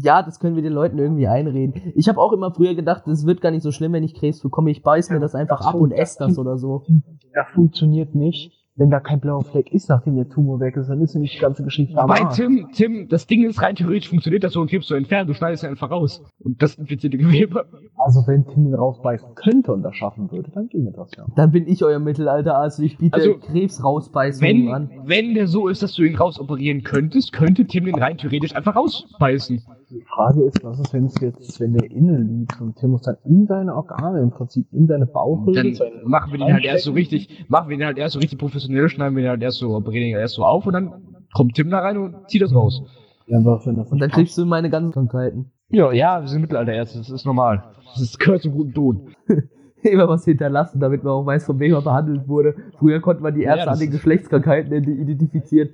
Ja, das können wir den Leuten irgendwie einreden. Ich habe auch immer früher gedacht, es wird gar nicht so schlimm, wenn ich Krebs bekomme. Ich beiß mir das einfach ab und esse das oder so. Das funktioniert nicht, wenn da kein blauer Fleck ist, nachdem der Tumor weg ist. Dann ist nämlich die ganze Geschichte am Bei Arsch. Tim, Tim, das Ding ist rein theoretisch funktioniert das so, einen Krebs zu entfernen, du schneidest ihn einfach raus. Und das infizierte Gewebe. Also wenn Tim den rausbeißen könnte und das schaffen würde, dann ginge das ja. Dann bin ich euer Mittelalterarzt. Ich biete Also, Krebs rausbeißen an. Wenn, wenn der so ist, dass du ihn rausoperieren könntest, könnte Tim den rein theoretisch einfach rausbeißen. Die Frage ist, was ist, wenn es jetzt, wenn der innen liegt und Tim muss dann in seine Organe im Prinzip, in seine Bauchhöhle, Dann machen wir den halt erst so richtig, machen wir den halt erst so richtig professionell, schneiden wir den halt erst so, operieren ihn erst so auf und dann kommt Tim da rein und zieht das raus. Ja, das Und dann kriegst du meine ganzen Krankheiten. Ja, ja, wir sind Mittelalterärzte, das ist normal. Das ist gehört zum guten Ton. <laughs> Immer was hinterlassen, damit man auch weiß, von wem er behandelt wurde. Früher konnte man die Ja, Ärzte das an den Geschlechtskrankheiten identifizieren.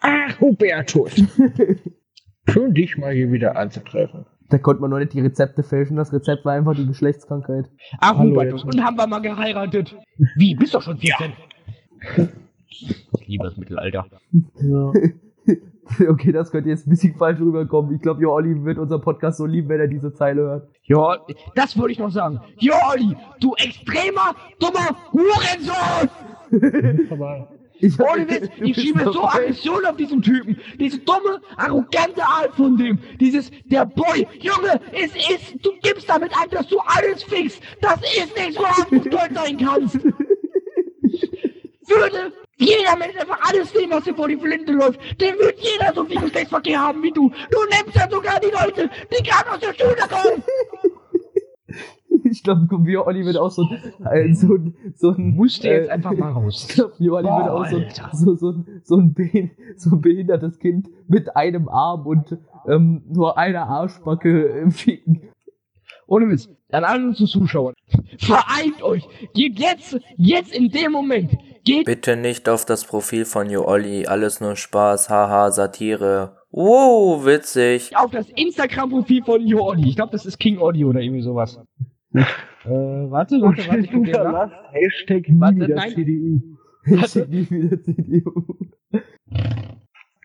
Ach, Hubertus. <laughs> Schön, dich mal hier wieder anzutreffen. Da konnte man nur nicht die Rezepte fälschen. Das Rezept war einfach die Geschlechtskrankheit. Ah, jetzt- und haben wir mal geheiratet? Wie, bist doch schon 14? Ich liebe das Mittelalter. Ja. <laughs> Okay, das könnte jetzt ein bisschen falsch rüberkommen. Ich glaube, Jo Olli wird unseren Podcast so lieben, wenn er diese Zeile hört. Ja, das würde ich noch sagen. Ja, Olli, du extremer, dummer Hurensohn! Ich Ohne <laughs> Witz, ich schiebe so Aggression auf diesen Typen. Diese dumme, arrogante Art von dem. Dieses, der Boy. Junge, es ist, du gibst damit an, dass du alles fixst. Das ist nichts, worauf du stolz sein kannst. <laughs> Würde jeder Mensch einfach alles nehmen, was dir vor die Flinte läuft, dann wird jeder so viel Geschlechtsverkehr haben wie du. Du nimmst ja sogar die Leute, die gerade aus der Schule kommen. <laughs> Ich glaube, Jo Olli wird auch so, ein- äh, so, ein- so ein. Musste jetzt äh, einfach mal raus. <laughs> Ich glaube, Jo Olli wird auch so, Alter. so, so, ein- so, ein so ein behindertes Kind mit einem Arm und ähm, nur einer Arschbacke im Ficken. Ohne Witz. An allen unseren Zuschauern. Vereint euch. Geht jetzt, jetzt in dem Moment. Geht Bitte nicht auf das Profil von Joolli, alles nur Spaß, haha, Satire. Wow, witzig. auf das Instagram-Profil von Jordi. Ich glaube, das ist King Audio oder irgendwie sowas. Äh, warte, warte, warte, ich nach. Hashtag nie Warte, wieder nein. CDU. Schick nie wieder CDU.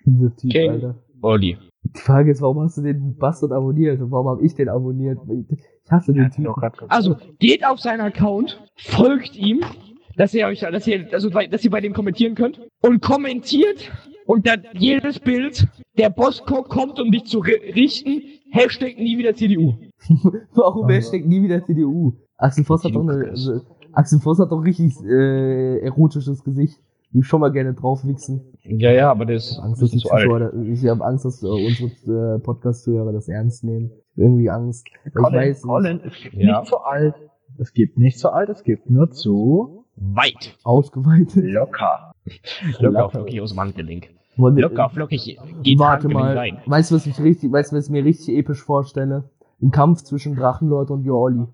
Dieser Typ, King. Alter. Olli. Die Frage ist, warum hast du den Bastard abonniert und warum habe ich den abonniert? Ich hasse den Typen. Also, geht auf seinen Account, folgt ihm, dass ihr euch, dass ihr, also, bei- dass ihr bei dem kommentieren könnt und kommentiert unter jedes Bild, der Bosscock kommt, um dich zu ri- richten, Hashtag nie wieder CDU. <laughs> Warum Also- Hashtag nie wieder CDU? Axel Voss hat doch eine, also, Axel Voss hat doch richtig äh, erotisches Gesicht. Ich schon mal gerne drauf wichsen. Ja, ja, aber der ist Angst, dass die Zuschauer, ich habe Angst, dass äh, unsere äh, Podcast-Zuhörer das ernst nehmen. Ich hab irgendwie Angst. Ich Colin, weiß nicht. Colin, es gibt Ja. nicht zu alt. Es gibt nicht zu alt, es gibt nur zu Weit. Ausgeweitet. locker. Locker flockig aus dem Handgelenk. Locker flockig geht Warte Handgelenk mal. rein. Weißt du, was ich richtig, weißt du, was ich mir richtig episch vorstelle? Ein Kampf zwischen Drachenlord und Jooli.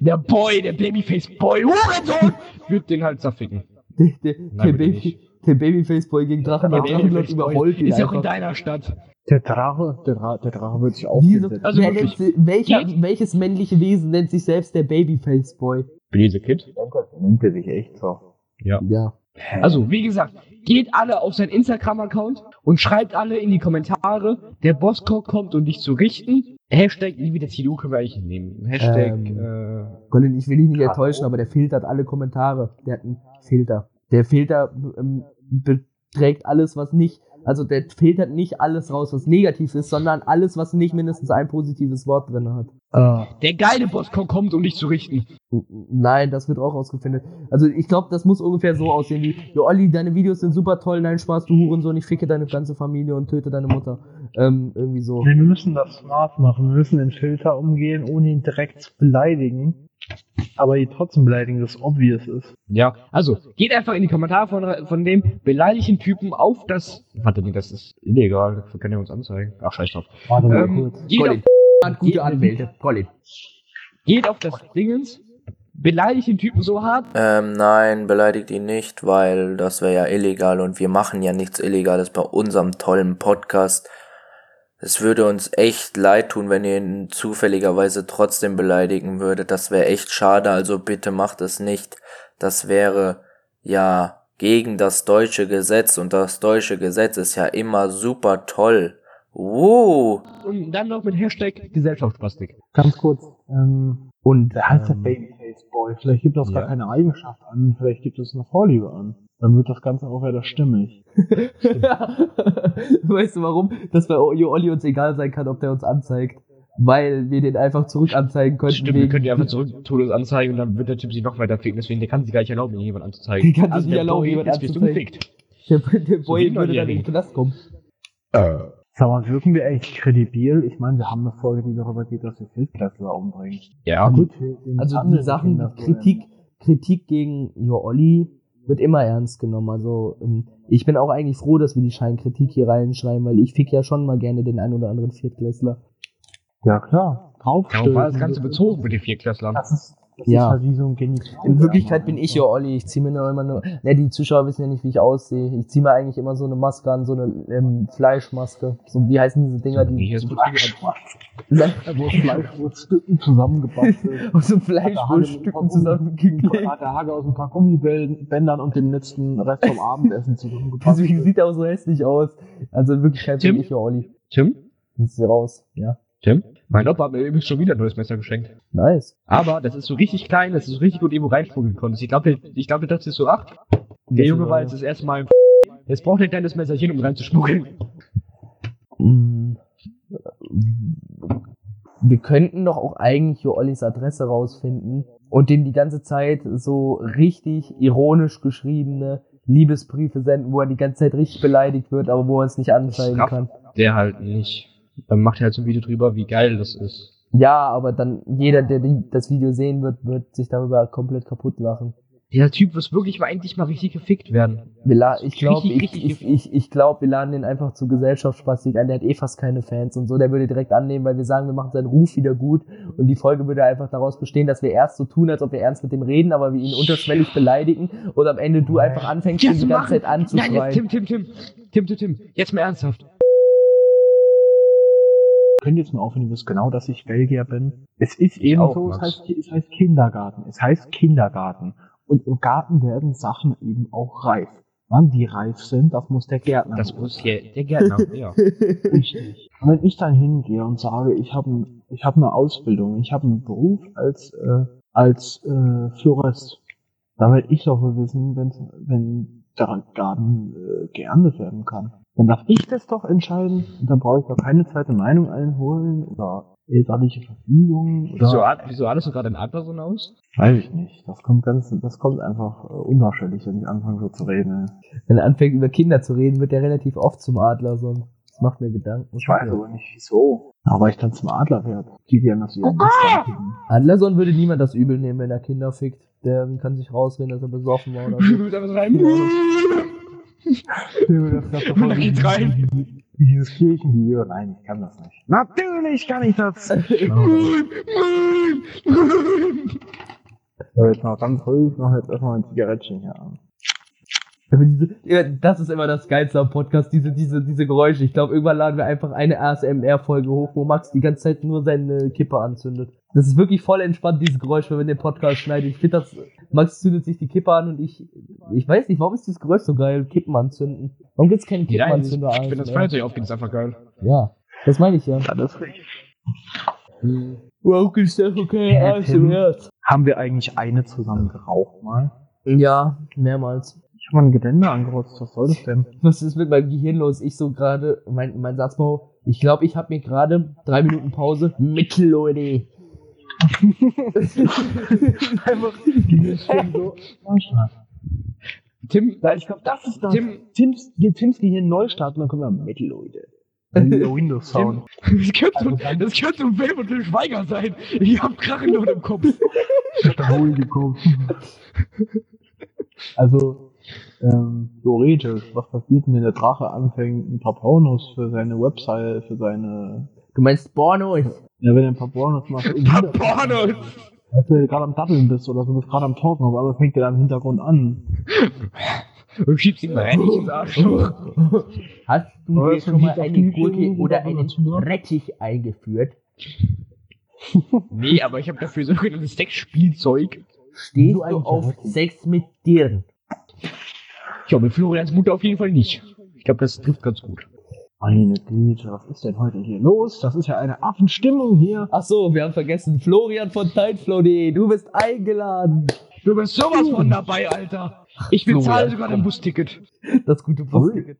Der Boy, der Babyface-Boy, Hurensohn, wird den halt zerficken. Der, der, Nein, der, Baby, der Babyface-Boy gegen Drachenlord. Der Drachenlord überholt ihn Ist auch in deiner Stadt. Der Drache, der, Dra der Drache wird sich aufgesetzt. Also wer wirklich. nennt, si- welcher, welches männliche Wesen nennt sich selbst der Babyface-Boy? Böse Kid. Nennt er sich echt so. Ja. Ja. Also, wie gesagt, geht alle auf sein Instagram-Account und schreibt alle in die Kommentare, der Bosscock kommt, um dich zu richten. Hashtag nie wieder CDU können wir eigentlich nehmen. Hashtag, Ähm. äh, Colin, ich will dich nicht enttäuschen, aber der filtert alle Kommentare. Der hat einen Filter. Der Filter ähm, beträgt alles, was nicht, also der filtert nicht alles raus, was negativ ist, sondern alles, was nicht mindestens ein positives Wort drin hat. Äh, der geile Bosscock kommt, um dich zu richten. Nein, das wird auch rausgefunden. Also ich glaube, das muss ungefähr so aussehen wie, jo Olli, deine Videos sind super toll, nein Spaß, du Hurensohn, ich ficke deine ganze Familie und töte deine Mutter. Ähm, irgendwie so. wir müssen das smart machen. Wir müssen den Filter umgehen, ohne ihn direkt zu beleidigen. Aber ihn trotzdem beleidigen, das obvious ist. Ja, also, geht einfach in die Kommentare von, von dem beleidigten Typen auf das, warte, nee, das ist illegal, wir können ja uns anzeigen. Ach, scheiß drauf. Warte mal Ähm, kurz. geht, Colin, auf, hat gute Anwälte. Colin. geht auf das Dingens, beleidigt den Typen so hart, Ähm, nein, beleidigt ihn nicht, weil das wäre ja illegal und wir machen ja nichts Illegales bei unserem tollen Podcast. Es würde uns echt leid tun, wenn ihr ihn zufälligerweise trotzdem beleidigen würdet. Das wäre echt schade, also bitte macht es nicht. Das wäre ja gegen das deutsche Gesetz und das deutsche Gesetz ist ja immer super toll. Wow. und dann noch mit Hashtag Gesellschaftsplastik. Ganz kurz. Ähm, Und der heißt ähm, Babyface Boy. Vielleicht gibt das Ja. gar keine Eigenschaft an, vielleicht gibt es eine Vorliebe an. Dann wird das Ganze auch wieder stimmig. <laughs> weißt du warum? Dass bei Jo Olli uns egal sein kann, ob der uns anzeigt. Weil wir den einfach zurück anzeigen könnten. Stimmt, wir können die einfach <laughs> zurück Todes anzeigen und dann wird der Typ sich noch weiter ficken, deswegen der kann sich gar nicht erlauben, jemand anzuzeigen. Der kann sich also nicht der erlauben, Boy, jemand anzuzeigen. Der, der Boy wie würde dann in den Knast kommen. Sag mal, wirken wir echt kredibil? Ich meine, wir haben eine Folge, die darüber geht, dass wir Viertklässler umbringen. Ja, gut. Also die Sachen, Kritik, Kritik gegen Jo Olli wird immer ernst genommen. Also ähm, ich bin auch eigentlich froh, dass wir die Scheinkritik hier reinschreiben, weil ich fick ja schon mal gerne den ein oder anderen Viertklässler. Ja, klar. Draufstößen. War das Ganze bezogen mit den Viertklässlern. Das ist, das Ja. ist halt wie so ein Genital. In Wirklichkeit bin ich Jo Olli. Ich ziehe mir nur immer nur. Ne, die Zuschauer wissen ja nicht, wie ich aussehe. Ich ziehe mir eigentlich immer so eine Maske an, so eine ähm, Fleischmaske. So wie heißen diese Dinger, die Hier ist Wo Fleischwurzstücken <laughs> zusammengebastelt. <laughs> aus so Fleischwurststücken zusammengeklebt. Hat der Hage aus ein paar Gummibändern und dem letzten Rest vom Abendessen zusammengebastelt. <laughs> Deswegen sieht er auch so hässlich aus. Also in Wirklichkeit Tim? bin ich Jo Olli. Tim? Das ist raus. Ja. Tim? Mein Opa hat mir übrigens schon wieder ein neues Messer geschenkt. Nice. Aber das ist so richtig klein, das ist so richtig gut irgendwo reinschmuggeln konntest. Ich glaube, ich glaube, das ist so, ach, der Junge war jetzt das erste Mal im Jetzt braucht er ein kleines Messerchen, um reinzuschmuggeln. Mm, Wir könnten doch auch eigentlich Jo Ollis Adresse rausfinden und dem die ganze Zeit so richtig ironisch geschriebene Liebesbriefe senden, wo er die ganze Zeit richtig beleidigt wird, aber wo er es nicht anzeigen Straff. kann. Der halt nicht. Dann macht er halt so ein Video drüber, wie geil das ist. Ja, aber dann jeder, der das Video sehen wird, wird sich darüber komplett kaputt lachen. Dieser Typ muss wirklich mal endlich mal richtig gefickt werden. La ich glaube, ich, ich, ich, ich glaub, wir laden den einfach zu Gesellschaftsplastik ein. Der hat eh fast keine Fans und so. Der würde direkt annehmen, weil wir sagen, wir machen seinen Ruf wieder gut. Und die Folge würde einfach daraus bestehen, dass wir erst so tun, als ob wir ernst mit dem reden, aber wir ihn unterschwellig beleidigen und am Ende du einfach anfängst, ihn die ganze Zeit Nein, jetzt anzuschreien. Tim, Tim, Tim. Tim, Tim, Tim. Jetzt mal ernsthaft. Könnt ihr jetzt mal aufhören, ihr wisst genau, dass ich Belgier bin. Es ist eben auch, so, es heißt, es heißt Kindergarten. Es heißt Kindergarten. Und im Garten werden Sachen eben auch reif. Wann die reif sind, das muss der Gärtner. Das muss hier der Gärtner, <laughs> ja. Richtig. Und wenn ich dann hingehe und sage, ich habe ich hab eine Ausbildung, ich habe einen Beruf als, äh, als äh, Florist, dann werde ich doch wohl wissen, wenn's, wenn der Garten äh, geerntet werden kann. Dann darf ich das doch entscheiden und dann brauche ich doch keine zweite Meinung einholen oder elterliche Verfügung oder Wieso, wieso hattest du gerade einen Adlersohn aus? weiß ich nicht. Das kommt ganz, das kommt einfach äh, unwahrscheinlich, wenn ich anfange so zu reden. Wenn er anfängt über Kinder zu reden, wird er relativ oft zum Adlersohn. Das macht mir Gedanken. Ich weiß aber nicht wieso. Aber ich dann zum Adler werde. Die werden das wieder Adlersohn würde niemand das übel nehmen, wenn er Kinder fickt. Der kann sich rausreden, dass er besoffen war oder so. <laughs> Du einfach rein. Dieses Kirchenvideo. Nein, ich kann das nicht. Natürlich kann ich das. So, jetzt mal ganz ruhig, mach jetzt erstmal ein Zigarettchen hier an. Das ist immer das Geilste am Podcast, diese, diese, diese Geräusche. Ich glaube, irgendwann laden wir einfach eine ASMR-Folge hoch, wo Max die ganze Zeit nur seine Kippe anzündet. Das ist wirklich voll entspannt, dieses Geräusch, wenn wir den Podcast schneiden. Ich finde das, Max zündet sich die Kippe an und ich, ich weiß nicht, warum ist dieses Geräusch so geil? Kippen anzünden. Warum gibt's keinen Ja, ich Kippenanzünder? wenn das ASMR? Feuerzeug aufgeht, ist einfach geil. Ja, das meine ich ja. Das ist richtig. Wow, ist das okay? Ja, Tim. Haben wir eigentlich eine zusammen geraucht mal? Ja, mehrmals. Ich habe mal ein Gelände angerotzt, was soll das denn? Was ist mit meinem Gehirn los? Ich so gerade, mein, mein Satzbau, ich glaube, ich habe mir gerade drei Minuten Pause mit Leute. <laughs> Einfach so. Tim, Ja, ich glaube, das ist das. Tim, Tims, Tims Gehirn neu starten, dann kommen wir Metal, Leute. Der Windows Sound. <laughs> das könnte, so, das könnte so ein Film und Till Schweiger sein. Ich hab Krachen nur im Kopf. Wohl gekommen. <laughs> Also, ähm, theoretisch, was passiert denn, wenn der Drache anfängt, ein paar Pornos für seine Website, für seine, Du meinst Pornos? ja, wenn er ein paar Pornos macht, im Hinter- Pornos! als du gerade am Datteln bist oder so, bist gerade am Talken, auf einmal fängt der da im Hintergrund an. Du schiebst ihn mal ins Arschloch. Hast du Aber dir schon mal eine Gurke oder einen. Rettich eingeführt? Nee, aber ich habe dafür sogenanntes Sexspielzeug. Stehst Du auf. Sex mit Dirn? Ich glaube, mit Florians Mutter auf jeden Fall nicht. Ich glaube, das trifft ganz gut. Meine Güte, was ist denn heute hier los? Das ist ja eine Affenstimmung hier. Ach so, wir haben vergessen, Florian von Tideflow.de, du bist eingeladen. Du bist sowas von dabei, Alter. Ich bezahle sogar dein Busticket. Das gute Busticket.